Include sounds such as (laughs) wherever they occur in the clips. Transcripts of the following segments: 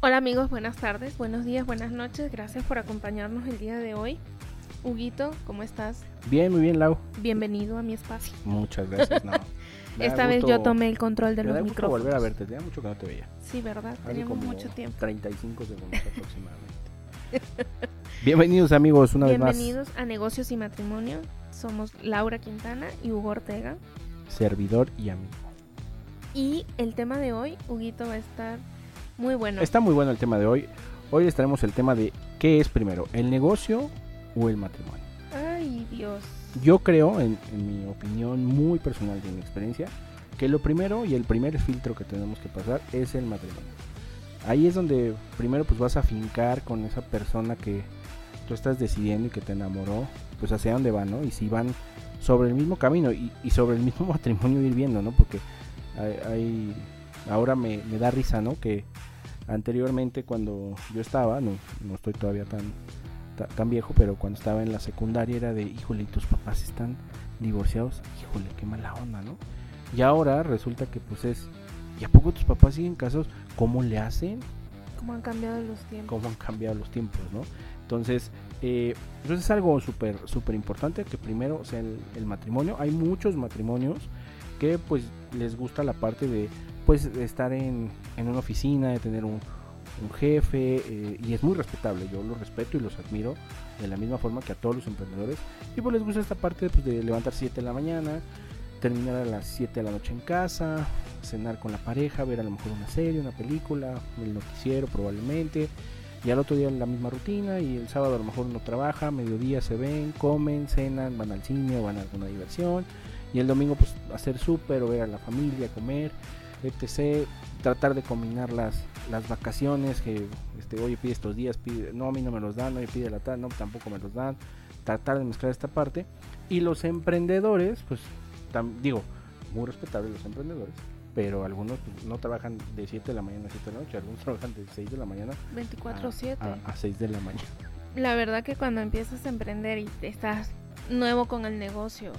Hola amigos, buenas tardes, buenos días, buenas noches. Gracias por acompañarnos el día de hoy. Huguito, ¿cómo estás? Bien, muy bien, Lau. Bienvenido a mi espacio. Muchas gracias. No, (laughs) Esta vez gusto- yo tomé el control de Me los da micrófonos. volver a verte, tenía mucho que no te veía. Sí, ¿verdad? Hace Teníamos mucho tiempo. 35 segundos (laughs) aproximadamente. Bienvenidos amigos una vez Bienvenidos a Negocios y Matrimonio. Somos Laura Quintana y Hugo Ortega. más. Servidor y amigo. Y el tema de hoy, Huguito, va a estar muy bueno. Está muy bueno el tema de hoy. Hoy les traemos el tema de qué es primero, el negocio o el matrimonio. Ay, Dios. Yo creo, en, en mi opinión muy personal de mi experiencia, que lo primero y el primer filtro que tenemos que pasar es el matrimonio. Ahí es donde primero pues vas a fincar con esa persona que tú estás decidiendo y que te enamoró, pues hacia dónde van, ¿no? Y si van sobre el mismo camino y, y sobre el mismo (laughs) matrimonio ir viendo, ¿no? Porque hay, hay- ahora me, me da risa, ¿no? Que anteriormente cuando yo estaba, no, no estoy todavía tan, ta- tan viejo, pero cuando estaba en la secundaria era de, híjole, tus papás están divorciados, híjole, qué mala onda, ¿no? Y ahora resulta que pues es, ¿y a poco tus papás siguen casados? ¿Cómo le hacen? ¿Cómo han cambiado los tiempos? cómo han cambiado los tiempos, ¿no? Entonces, eh, pues es algo súper súper importante que primero sea el, el matrimonio. Hay muchos matrimonios que pues les gusta la parte de pues de estar en, en una oficina, de tener un, un jefe eh, y es muy respetable. Yo los respeto y los admiro de la misma forma que a todos los emprendedores. Y pues les gusta esta parte pues, de levantar 7 de la mañana, terminar a las 7 de la noche en casa, cenar con la pareja, ver a lo mejor una serie, una película, el noticiero probablemente, y al otro día la misma rutina, y el sábado a lo mejor uno trabaja, mediodía se ven, comen, cenan, van al cine o van a alguna diversión, y el domingo pues hacer súper o ver a la familia, comer, etc. Tratar de combinar las, las vacaciones, que este, oye pide estos días, pide, no a mí no me los dan, oye pide la tal, no tampoco me los dan, tratar de mezclar esta parte, y los emprendedores, pues tam- digo, muy respetables los emprendedores, pero algunos pues, no trabajan de 7 de la mañana a 7 de la noche, algunos (laughs) trabajan de 6 de la mañana 24-7. a, a 6 de la mañana. La verdad que cuando empiezas a emprender y estás nuevo con el negocio,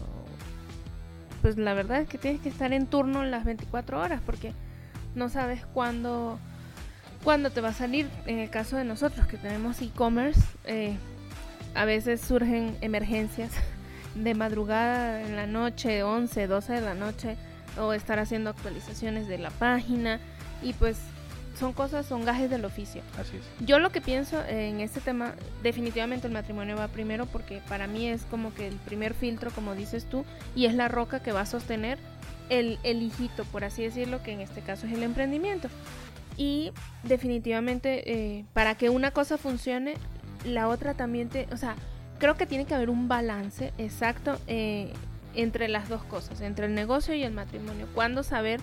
pues la verdad es que tienes que estar en turno las 24 horas porque no sabes cuándo, cuándo te va a salir. En el caso de nosotros que tenemos e-commerce, eh, a veces surgen emergencias (laughs) de madrugada en la noche, 11, 12 de la noche, o estar haciendo actualizaciones de la página y pues son cosas, son gajes del oficio. Así es. Yo lo que pienso en este tema, definitivamente el matrimonio va primero porque para mí es como que el primer filtro, como dices tú, y es la roca que va a sostener el, el hijito, por así decirlo, que en este caso es el emprendimiento. Y definitivamente eh, para que una cosa funcione, la otra también te... O sea, creo que tiene que haber un balance exacto eh, entre las dos cosas, entre el negocio y el matrimonio. Cuándo saber,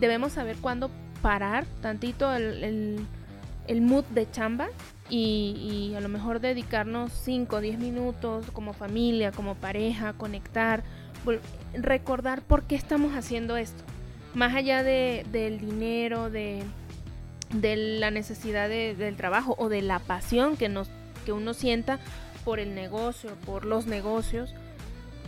debemos saber cuándo parar tantito el, el, mood de chamba y, a lo mejor dedicarnos 5 o 10 minutos como familia, como pareja, conectar, recordar por qué estamos haciendo esto. Más allá de, del dinero, de, de la necesidad de- del trabajo o de la pasión que, nos, que uno sienta por el negocio, por los negocios,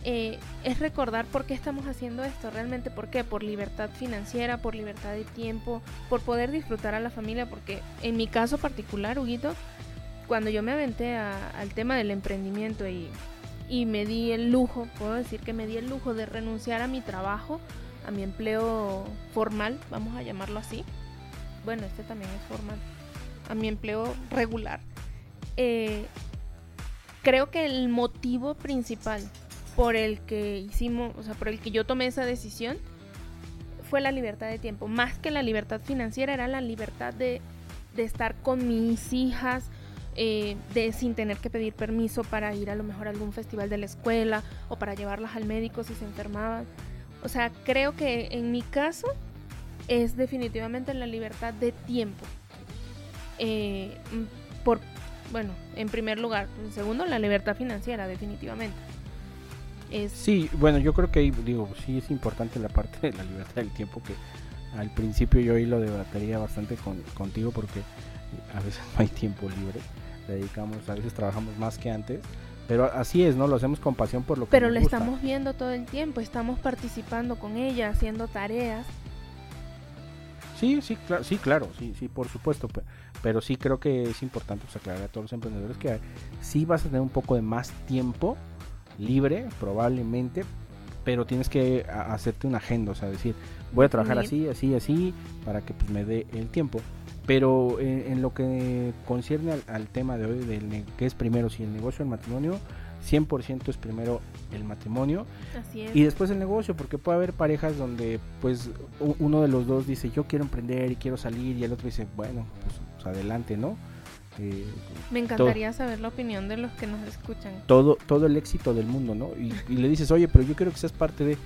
eh, es recordar por qué estamos haciendo esto, realmente por qué, por libertad financiera, por libertad de tiempo, por poder disfrutar a la familia, porque en mi caso particular, Huguito, cuando yo me aventé al tema del emprendimiento y, y me di el lujo, puedo decir que me di el lujo de renunciar a mi trabajo, a mi empleo formal, vamos a llamarlo así, bueno, este también es formal, a mi empleo regular, eh, creo que el motivo principal por el que hicimos, o sea, por el que yo tomé esa decisión, fue la libertad de tiempo. Más que la libertad financiera, era la libertad de, de estar con mis hijas, eh, de sin tener que pedir permiso para ir a lo mejor a algún festival de la escuela o para llevarlas al médico si se enfermaban. O sea, creo que en mi caso es definitivamente la libertad de tiempo. Eh, por, bueno, en primer lugar. En segundo, la libertad financiera, definitivamente. Es, Sí, bueno, yo creo que ahí, digo, sí es importante la parte de la libertad del tiempo que al principio yo ahí lo debataría bastante con, contigo porque a veces no hay tiempo libre, le dedicamos, a veces trabajamos más que antes, pero así es, ¿no? Lo hacemos con pasión por lo que pero gusta. estamos viendo todo el tiempo, estamos participando con ella, haciendo tareas. Sí, sí, claro, sí, claro, sí, sí, por supuesto. Pero sí creo que es importante pues, aclarar a todos los emprendedores que sí vas a tener un poco de más tiempo libre, probablemente, pero tienes que hacerte una agenda, o sea, decir, voy a trabajar así, así, así, para que pues, me dé el tiempo. Pero en, lo que concierne al, tema de hoy, del que es primero, si el negocio o el matrimonio, 100% es primero el matrimonio y después el negocio, porque puede haber parejas donde pues uno de los dos dice yo quiero emprender y quiero salir y el otro dice bueno, pues, pues adelante, ¿no? Eh, Me encantaría saber la opinión de los que nos escuchan. Todo, todo el éxito del mundo, ¿no? Y, le dices, oye, pero yo quiero que seas parte de,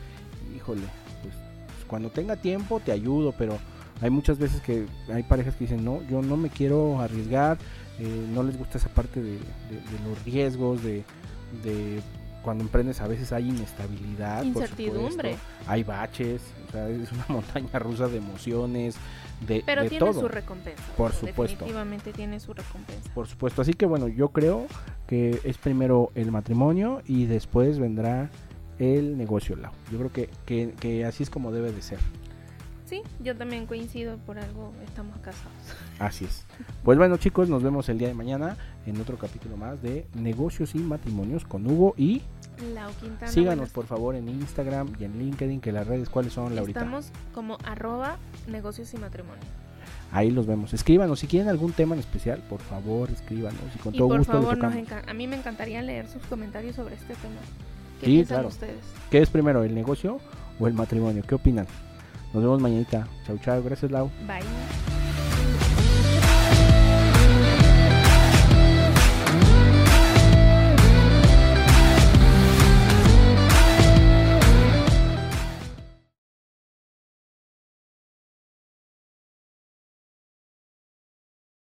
híjole, pues, pues, cuando tenga tiempo te ayudo, pero hay muchas veces que hay parejas que dicen, no, yo no me quiero arriesgar, eh, no les gusta esa parte de los riesgos, de, de cuando emprendes a veces hay inestabilidad, incertidumbre, hay baches, o sea, es una (laughs) montaña rusa de emociones, de Pero tiene su recompensa. Por supuesto. Definitivamente tiene su recompensa. Por supuesto, así que bueno, yo creo que es primero el matrimonio y después vendrá el negocio Yo creo que, que, que así es como debe de ser. Sí, yo también coincido, por algo estamos casados. Así es. Pues bueno chicos, nos vemos el día de mañana en otro capítulo más de Negocios y Matrimonios con Hugo y... Lau Quintana. Síganos por favor en Instagram y en LinkedIn, que las redes cuáles son, Laurita. Estamos como arroba negocios y matrimonio. Ahí los vemos. Escríbanos. Si quieren algún tema en especial, por favor, escríbanos. Y con y todo por gusto favor, a mí me encantaría leer sus comentarios sobre este tema. ¿Qué sí, piensan ustedes? ¿Qué es primero, el negocio o el matrimonio? ¿Qué opinan? Nos vemos mañanita. Chau, chau. Gracias, Lau. Bye.